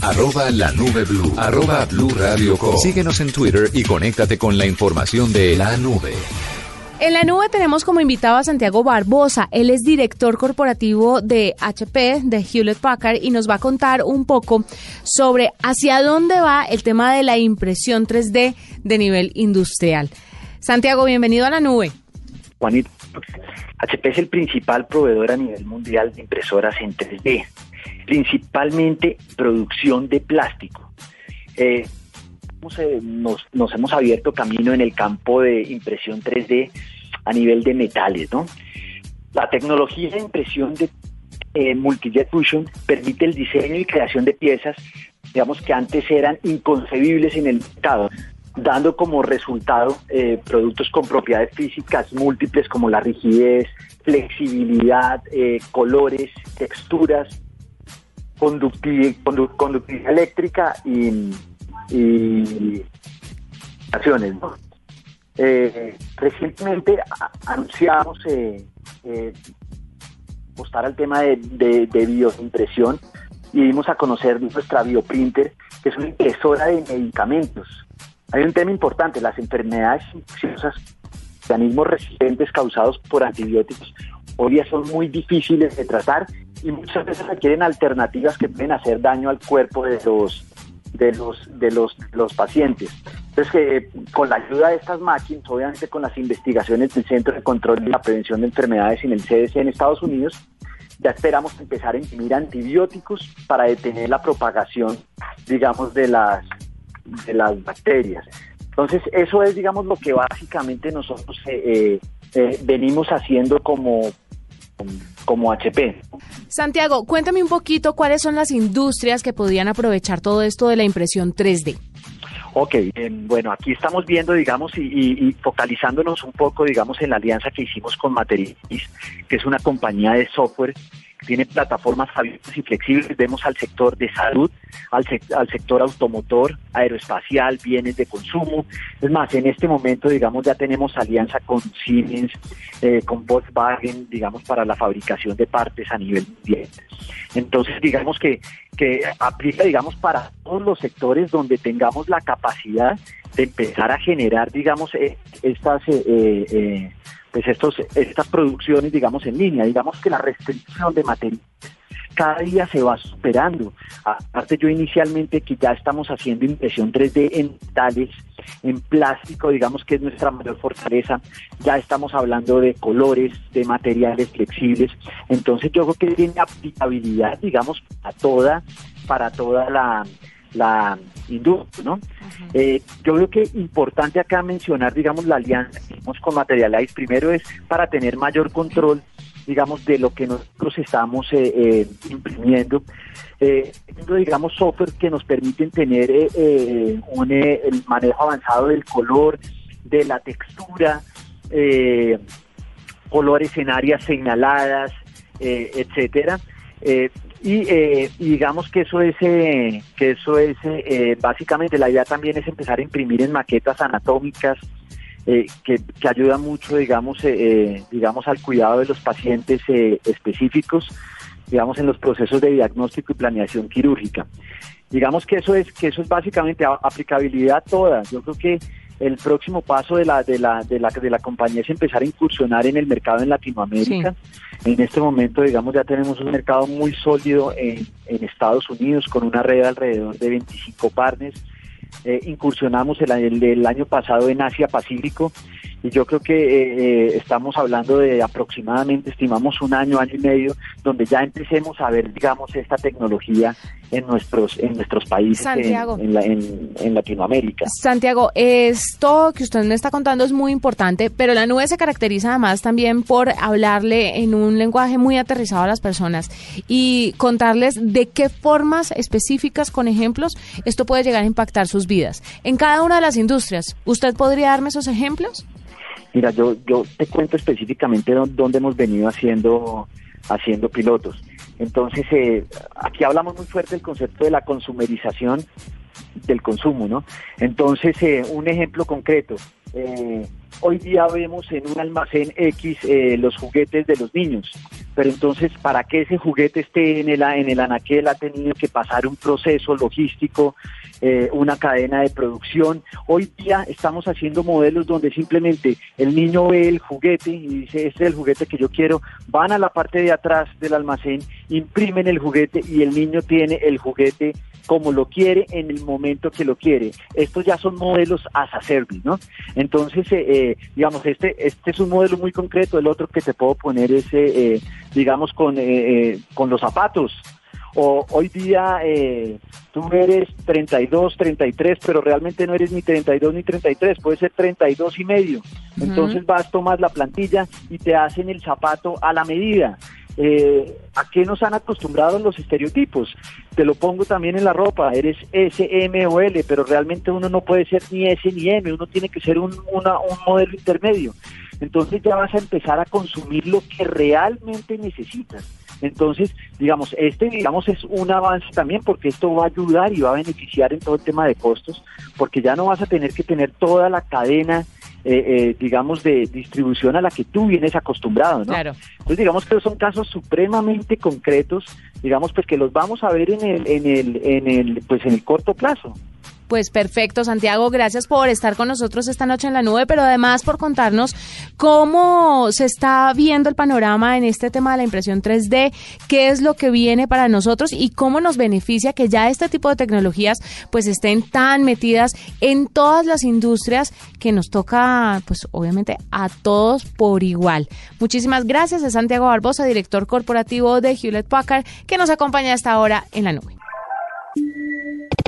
Arroba la nube blue. Arroba blue radio com. Síguenos en Twitter y conéctate con la información de la nube. En la nube tenemos como invitado a Santiago Barbosa. Él es director corporativo de HP, de Hewlett Packard, y nos va a contar un poco sobre hacia dónde va el tema de la impresión 3D de nivel industrial. Santiago, bienvenido a la nube. Juanito, HP es el principal proveedor a nivel mundial de impresoras en 3D, principalmente producción de plástico. Eh, nos, nos, hemos abierto camino en el campo de impresión 3D a nivel de metales, ¿no? La tecnología de impresión de eh, Multijet Fusion permite el diseño y creación de piezas, digamos que antes eran inconcebibles en el mercado, dando como resultado eh, productos con propiedades físicas múltiples como la rigidez, flexibilidad, eh, colores, texturas, conductividad eléctrica y y acciones. Eh, recientemente anunciamos eh, eh, apostar al tema de, de, bioimpresión y dimos a conocer nuestra bioprinter, que es una impresora de medicamentos. Hay un tema importante, las enfermedades infecciosas, organismos resistentes causados por antibióticos, hoy día son muy difíciles de tratar y muchas veces requieren alternativas que pueden hacer daño al cuerpo de los de los, de los, los pacientes. Entonces, que con la ayuda de estas máquinas, obviamente con las investigaciones del Centro de Control y la Prevención de Enfermedades en el CDC en Estados Unidos, ya esperamos empezar a imprimir antibióticos para detener la propagación, digamos, de las, de las bacterias. Entonces, eso es, digamos, lo que básicamente nosotros eh, eh, venimos haciendo como, como HP. Santiago, cuéntame un poquito cuáles son las industrias que podían aprovechar todo esto de la impresión 3D. Ok, bueno, aquí estamos viendo, digamos, y, focalizándonos un poco, digamos, en la alianza que hicimos con Materialis, que es una compañía de software tiene plataformas abiertas y flexibles. Vemos al sector de salud, al, al sector automotor, aeroespacial, bienes de consumo. Es más, en este momento, digamos, ya tenemos alianza con Siemens, eh, con Volkswagen, digamos, para la fabricación de partes a nivel mundial. Entonces, digamos que, que aplica, digamos, para todos los sectores donde tengamos la capacidad de empezar a generar, digamos, eh, estas... Eh, eh pues estos, estas producciones, digamos, en línea. Digamos que la restricción de materiales cada día se va superando. Aparte yo inicialmente que ya estamos haciendo impresión 3D en metales, en plástico, digamos que es nuestra mayor fortaleza, ya estamos hablando de colores, de materiales flexibles, entonces yo creo que tiene aplicabilidad, digamos, a toda, para toda la industria, ¿no? Eh, yo creo que importante acá mencionar, digamos, la alianza que tenemos con Materialize, primero es para tener mayor control, digamos, de lo que nosotros estamos eh, eh, imprimiendo, digamos, software que nos permiten tener un el manejo avanzado del color, de la textura, colores en áreas señaladas, etcétera. Eh, y, digamos que eso es, eh, que eso es eh, básicamente la idea también es empezar a imprimir en maquetas anatómicas que, que ayuda mucho, digamos, digamos al cuidado de los pacientes específicos, digamos en los procesos de diagnóstico y planeación quirúrgica. Digamos que eso es que eso es básicamente aplicabilidad toda. Yo creo que el próximo paso de la, de la, de la, de la compañía es empezar a incursionar en el mercado en Latinoamérica. En este momento, digamos, ya tenemos un mercado muy sólido en, en Estados Unidos con una red de alrededor de 25 partners. Eh, incursionamos el, el, año pasado en Asia Pacífico y yo creo que eh, eh, estamos hablando de aproximadamente, estimamos un año, año y medio, donde ya empecemos a ver, digamos, esta tecnología en nuestros en nuestros países En, Latinoamérica. Santiago, esto que usted me está contando es muy importante, pero la nube se caracteriza además también por hablarle en un lenguaje muy aterrizado a las personas y contarles de qué formas específicas, con ejemplos, esto puede llegar a impactar sus vidas. En cada una de las industrias, ¿usted podría darme esos ejemplos? Mira, yo, yo te cuento específicamente dónde hemos venido haciendo, haciendo pilotos. Entonces, eh, aquí hablamos muy fuerte del concepto de la consumerización del consumo, ¿no? Entonces, eh, un ejemplo concreto. Eh, hoy día vemos en un almacén X los juguetes de los niños. Pero entonces para que ese juguete esté en el, en el anaquel ha tenido que pasar un proceso logístico, eh, una cadena de producción. Hoy día estamos haciendo modelos donde simplemente el niño ve el juguete y dice, este es el juguete que yo quiero, van a la parte de atrás del almacén, imprimen el juguete y el niño tiene el juguete como lo quiere en el momento que lo quiere. Estos ya son modelos as a service, ¿no? Entonces, eh, eh, digamos, este, este es un modelo muy concreto. El otro que te puedo poner es, eh, digamos, con, con los zapatos. O hoy día tú eres 32, 33, pero realmente no eres ni 32 ni 33, puede ser 32 y medio. Entonces vas, tomas la plantilla y te hacen el zapato a la medida eh, a qué nos han acostumbrado los estereotipos. Te lo pongo también en la ropa, eres S, M o L, pero realmente uno no puede ser ni S ni M, uno tiene que ser un, un modelo intermedio. Entonces ya vas a empezar a consumir lo que realmente necesitas. Entonces, digamos, este, digamos, es un avance también porque esto va a ayudar y va a beneficiar en todo el tema de costos, porque ya no vas a tener que tener toda la cadena eh, eh, digamos, de distribución a la que tú vienes acostumbrado, ¿no? Claro. Entonces, digamos que son casos supremamente concretos, digamos, pues que los vamos a ver en el, en el, en el, pues en el corto plazo. Pues perfecto, Santiago, gracias por estar con nosotros esta noche en la nube, pero además por contarnos cómo se está viendo el panorama en este tema de la impresión 3D, qué es lo que viene para nosotros y cómo nos beneficia que ya este tipo de tecnologías pues estén tan metidas en todas las industrias que nos toca pues obviamente a todos por igual. Muchísimas gracias a Santiago Barbosa, director corporativo de Hewlett Packard, que nos acompaña hasta ahora en la nube.